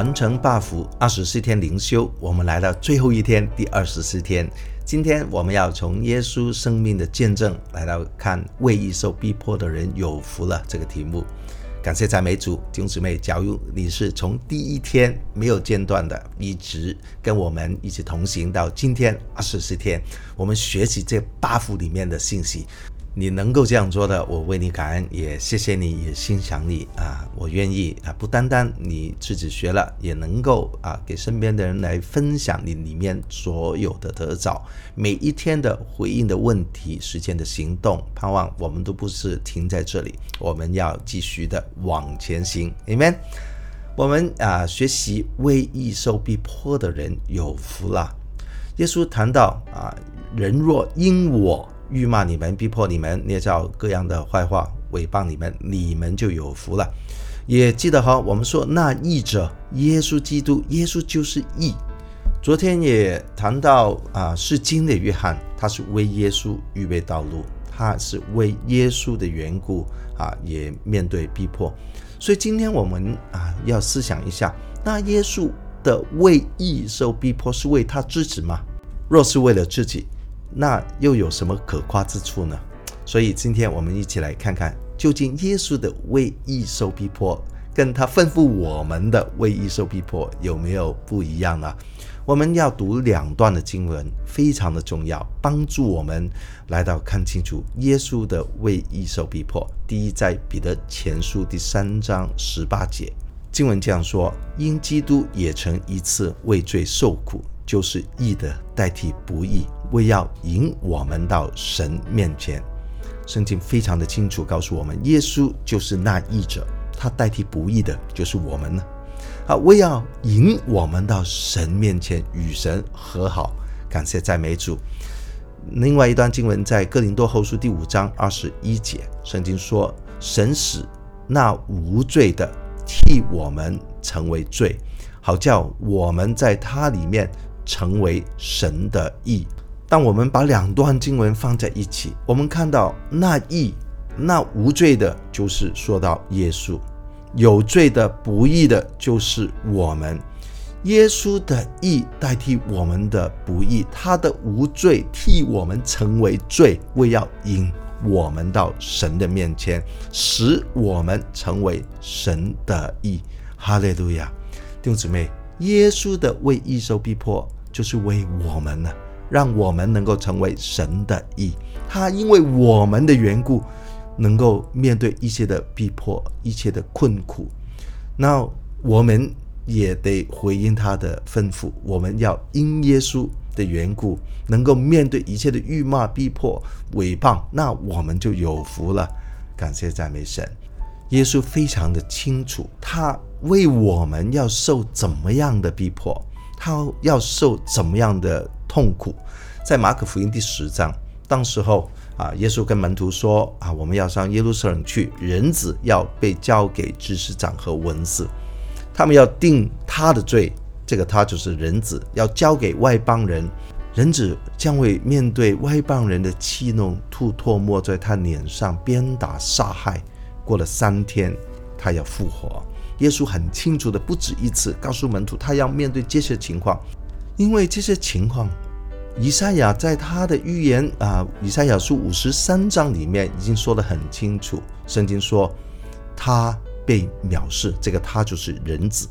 完成 buff 二十四天灵修，我们来到最后一天，第二十四天。今天我们要从耶稣生命的见证来到看为义受逼迫的人有福了这个题目。感谢赞美主，弟兄姊妹，假如你是从第一天没有间断的，一直跟我们一起同行到今天二十四天，我们学习这 buff 里面的信息。你能够这样做的，我为你感恩，也谢谢你，也欣赏你啊！我愿意啊，不单单你自己学了，也能够啊，给身边的人来分享你里面所有的得着，每一天的回应的问题，实践的行动，盼望我们都不是停在这里，我们要继续的往前行，Amen。我们啊，学习为义受逼迫的人有福了。耶稣谈到啊，人若因我。辱骂你们，逼迫你们，捏造各样的坏话，诽谤你们，你们就有福了。也记得哈，我们说那义者，耶稣基督，耶稣就是义。昨天也谈到啊，是经的约翰，他是为耶稣预备道路，他是为耶稣的缘故啊，也面对逼迫。所以今天我们啊，要思想一下，那耶稣的为义受逼迫，是为他自己吗？若是为了自己，那又有什么可夸之处呢？所以今天我们一起来看看，究竟耶稣的为义受逼迫，跟他吩咐我们的为义受逼迫有没有不一样呢？我们要读两段的经文，非常的重要，帮助我们来到看清楚耶稣的为义受逼迫。第一，在彼得前书第三章十八节，经文这样说：因基督也曾一次为罪受苦。就是义的代替不义，为要引我们到神面前。圣经非常的清楚告诉我们，耶稣就是那义者，他代替不义的，就是我们呢。啊，为要引我们到神面前与神和好，感谢赞美主。另外一段经文在哥林多后书第五章二十一节，圣经说：神使那无罪的替我们成为罪，好叫我们在他里面。成为神的义。当我们把两段经文放在一起，我们看到那义、那无罪的，就是说到耶稣；有罪的、不义的，就是我们。耶稣的义代替我们的不义，他的无罪替我们成为罪，为要引我们到神的面前，使我们成为神的义。哈利路亚！弟兄姊妹，耶稣的为义受逼迫。就是为我们呢，让我们能够成为神的义。他因为我们的缘故，能够面对一切的逼迫、一切的困苦。那我们也得回应他的吩咐，我们要因耶稣的缘故，能够面对一切的辱骂、逼迫、毁谤，那我们就有福了。感谢赞美神。耶稣非常的清楚，他为我们要受怎么样的逼迫。他要受怎么样的痛苦？在马可福音第十章，当时候啊，耶稣跟门徒说啊，我们要上耶路撒冷去，人子要被交给知识长和文士，他们要定他的罪，这个他就是人子，要交给外邦人，人子将会面对外邦人的戏弄、吐唾沫在他脸上、鞭打、杀害，过了三天，他要复活。耶稣很清楚的，不止一次告诉门徒，他要面对这些情况，因为这些情况，以赛亚在他的预言啊，以赛亚书五十三章里面已经说得很清楚。圣经说，他被藐视，这个他就是人子，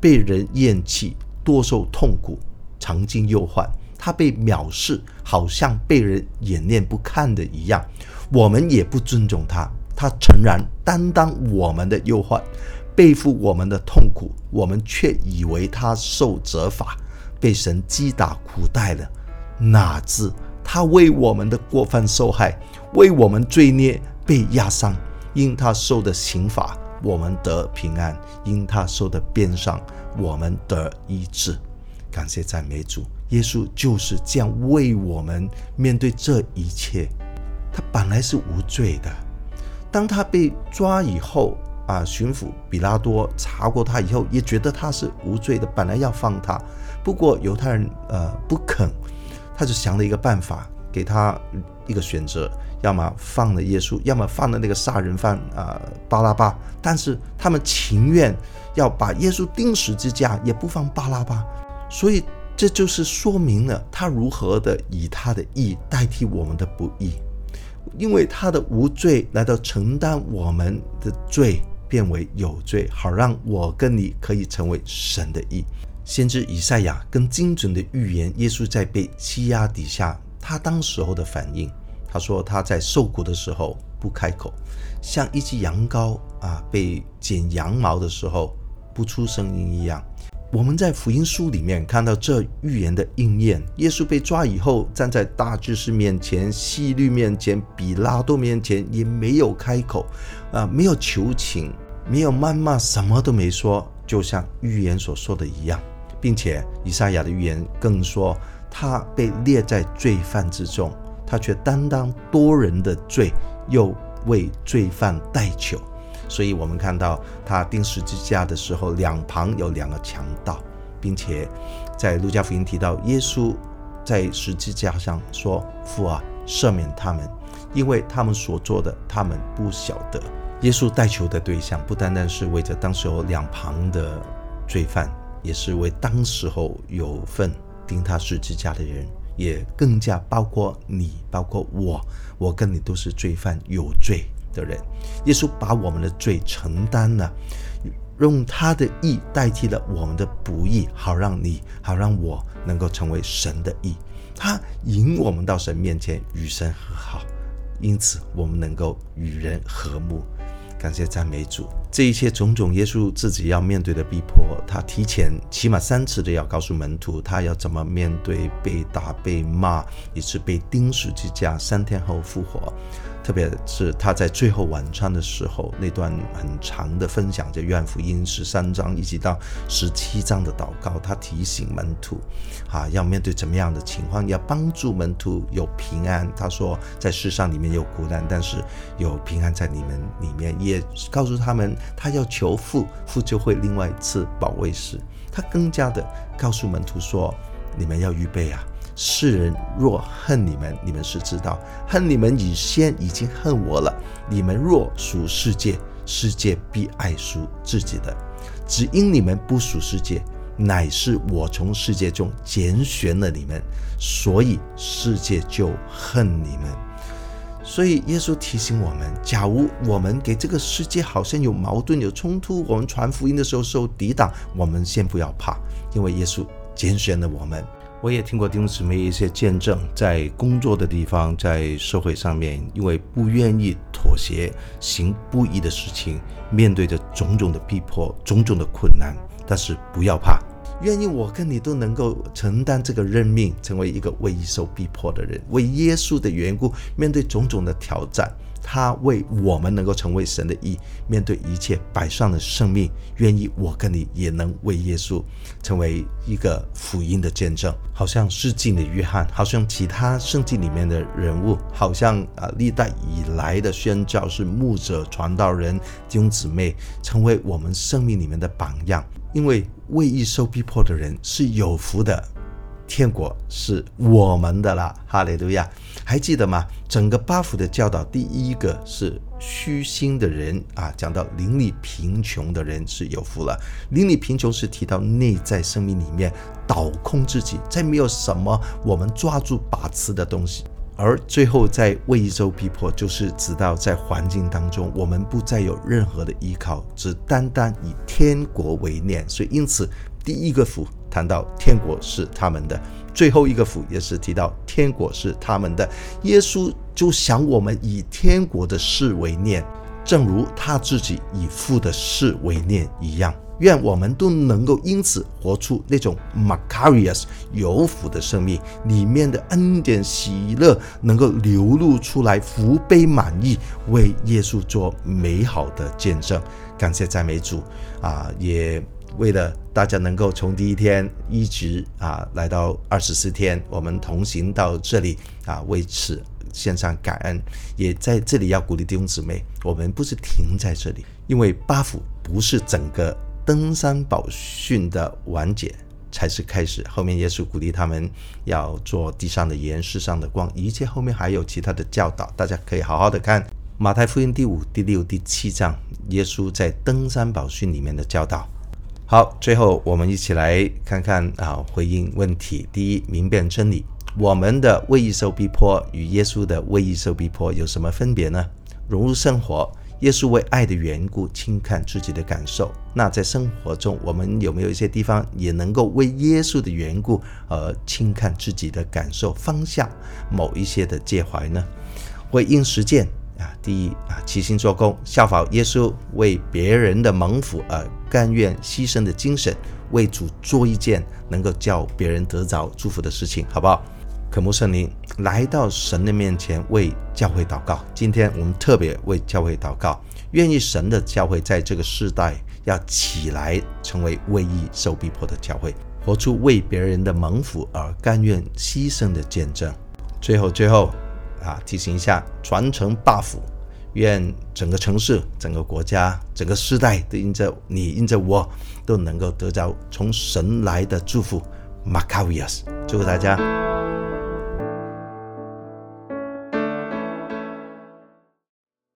被人厌弃，多受痛苦，常经忧患。他被藐视，好像被人掩面不看的一样。我们也不尊重他，他诚然担当我们的忧患。背负我们的痛苦，我们却以为他受责罚，被神击打苦待了。哪知他为我们的过犯受害，为我们罪孽被压伤。因他受的刑罚，我们得平安；因他受的鞭伤，我们得医治。感谢赞美主，耶稣就是这样为我们面对这一切。他本来是无罪的，当他被抓以后。啊，巡抚比拉多查过他以后，也觉得他是无罪的，本来要放他，不过犹太人呃不肯，他就想了一个办法，给他一个选择，要么放了耶稣，要么放了那个杀人犯啊、呃、巴拉巴。但是他们情愿要把耶稣钉十字架，也不放巴拉巴。所以这就是说明了他如何的以他的义代替我们的不义，因为他的无罪来到承担我们的罪，变为有罪，好让我跟你可以成为神的义。先知以赛亚更精准的预言耶稣在被欺压底下，他当时候的反应。他说他在受苦的时候不开口，像一只羊羔啊被剪羊毛的时候不出声音一样。我们在福音书里面看到这预言的应验。耶稣被抓以后，站在大祭司面前、希律面前、比拉多面前，也没有开口，啊，没有求情，没有谩骂，什么都没说，就像预言所说的一样。并且以赛亚的预言更说，他被列在罪犯之中，他却担当多人的罪，又为罪犯代求。所以我们看到他钉十字架的时候，两旁有两个强盗，并且在路加福音提到，耶稣在十字架上说：“父啊，赦免他们，因为他们所做的，他们不晓得。”耶稣代求的对象不单单是为着当时候两旁的罪犯。也是为当时候有份钉他十字架的人，也更加包括你，包括我，我跟你都是罪犯，有罪的人。耶稣把我们的罪承担了，用他的义代替了我们的不义，好让你，好让我能够成为神的义。他引我们到神面前，与神和好，因此我们能够与人和睦。感谢赞美主，这一切种种，耶稣自己要面对的逼迫，他提前起码三次的要告诉门徒，他要怎么面对被打、被骂，以及被钉十字架，三天后复活。特别是他在最后晚餐的时候，那段很长的分享，就约翰福音十三章一直到十七章的祷告，他提醒门徒，啊，要面对怎么样的情况，要帮助门徒有平安。他说，在世上里面有苦难，但是有平安在你们里面。也告诉他们，他要求父，父就会另外一次保卫时。他更加的告诉门徒说，你们要预备啊。世人若恨你们，你们是知道；恨你们以先已经恨我了。你们若属世界，世界必爱属自己的。只因你们不属世界，乃是我从世界中拣选了你们，所以世界就恨你们。所以耶稣提醒我们：假如我们给这个世界好像有矛盾、有冲突，我们传福音的时候受抵挡，我们先不要怕，因为耶稣拣选了我们。我也听过弟兄姊妹一些见证，在工作的地方，在社会上面，因为不愿意妥协，行不义的事情，面对着种种的逼迫、种种的困难，但是不要怕，愿意我跟你都能够承担这个任命，成为一个为受逼迫的人，为耶稣的缘故，面对种种的挑战。他为我们能够成为神的义，面对一切摆上的生命，愿意我跟你也能为耶稣成为一个福音的见证，好像施浸的约翰，好像其他圣经里面的人物，好像啊历代以来的宣教是、牧者、传道人、弟兄姊妹，成为我们生命里面的榜样。因为为义受逼迫的人是有福的。天国是我们的了，哈利路亚！还记得吗？整个八福的教导，第一个是虚心的人啊，讲到邻里贫穷的人是有福了。邻里贫穷是提到内在生命里面倒空自己，再没有什么我们抓住把持的东西。而最后在为义受逼迫，就是直到在环境当中，我们不再有任何的依靠，只单单以天国为念。所以因此，第一个福。谈到天国是他们的，最后一个福也是提到天国是他们的。耶稣就想我们以天国的事为念，正如他自己以父的事为念一样。愿我们都能够因此活出那种 Macarius 有福的生命，里面的恩典喜乐能够流露出来，福杯满溢，为耶稣做美好的见证。感谢赞美主啊，也。为了大家能够从第一天一直啊来到二十四天，我们同行到这里啊，为此献上感恩。也在这里要鼓励弟兄姊妹，我们不是停在这里，因为八府不是整个登山宝训的完结。才是开始。后面耶稣鼓励他们要做地上的盐、世上的光，一切后面还有其他的教导，大家可以好好的看马太福音第五、第六、第七章，耶稣在登山宝训里面的教导。好，最后我们一起来看看啊，回应问题。第一，明辨真理，我们的为义受逼迫与耶稣的为义受逼迫有什么分别呢？融入生活。耶稣为爱的缘故轻看自己的感受，那在生活中，我们有没有一些地方也能够为耶稣的缘故而轻看自己的感受，放下某一些的介怀呢？回应实践啊，第一啊，齐心做工，效法耶稣为别人的蒙福而甘愿牺牲的精神，为主做一件能够叫别人得着祝福的事情，好不好？渴慕圣灵来到神的面前，为教会祷告。今天我们特别为教会祷告，愿意神的教会在这个世代要起来，成为为义受逼迫的教会，活出为别人的蒙福而甘愿牺牲的见证。最后，最后啊，提醒一下，传承大福愿整个城市、整个国家、整个世代都因着你、因着我，都能够得到从神来的祝福。Macarius，祝福大家。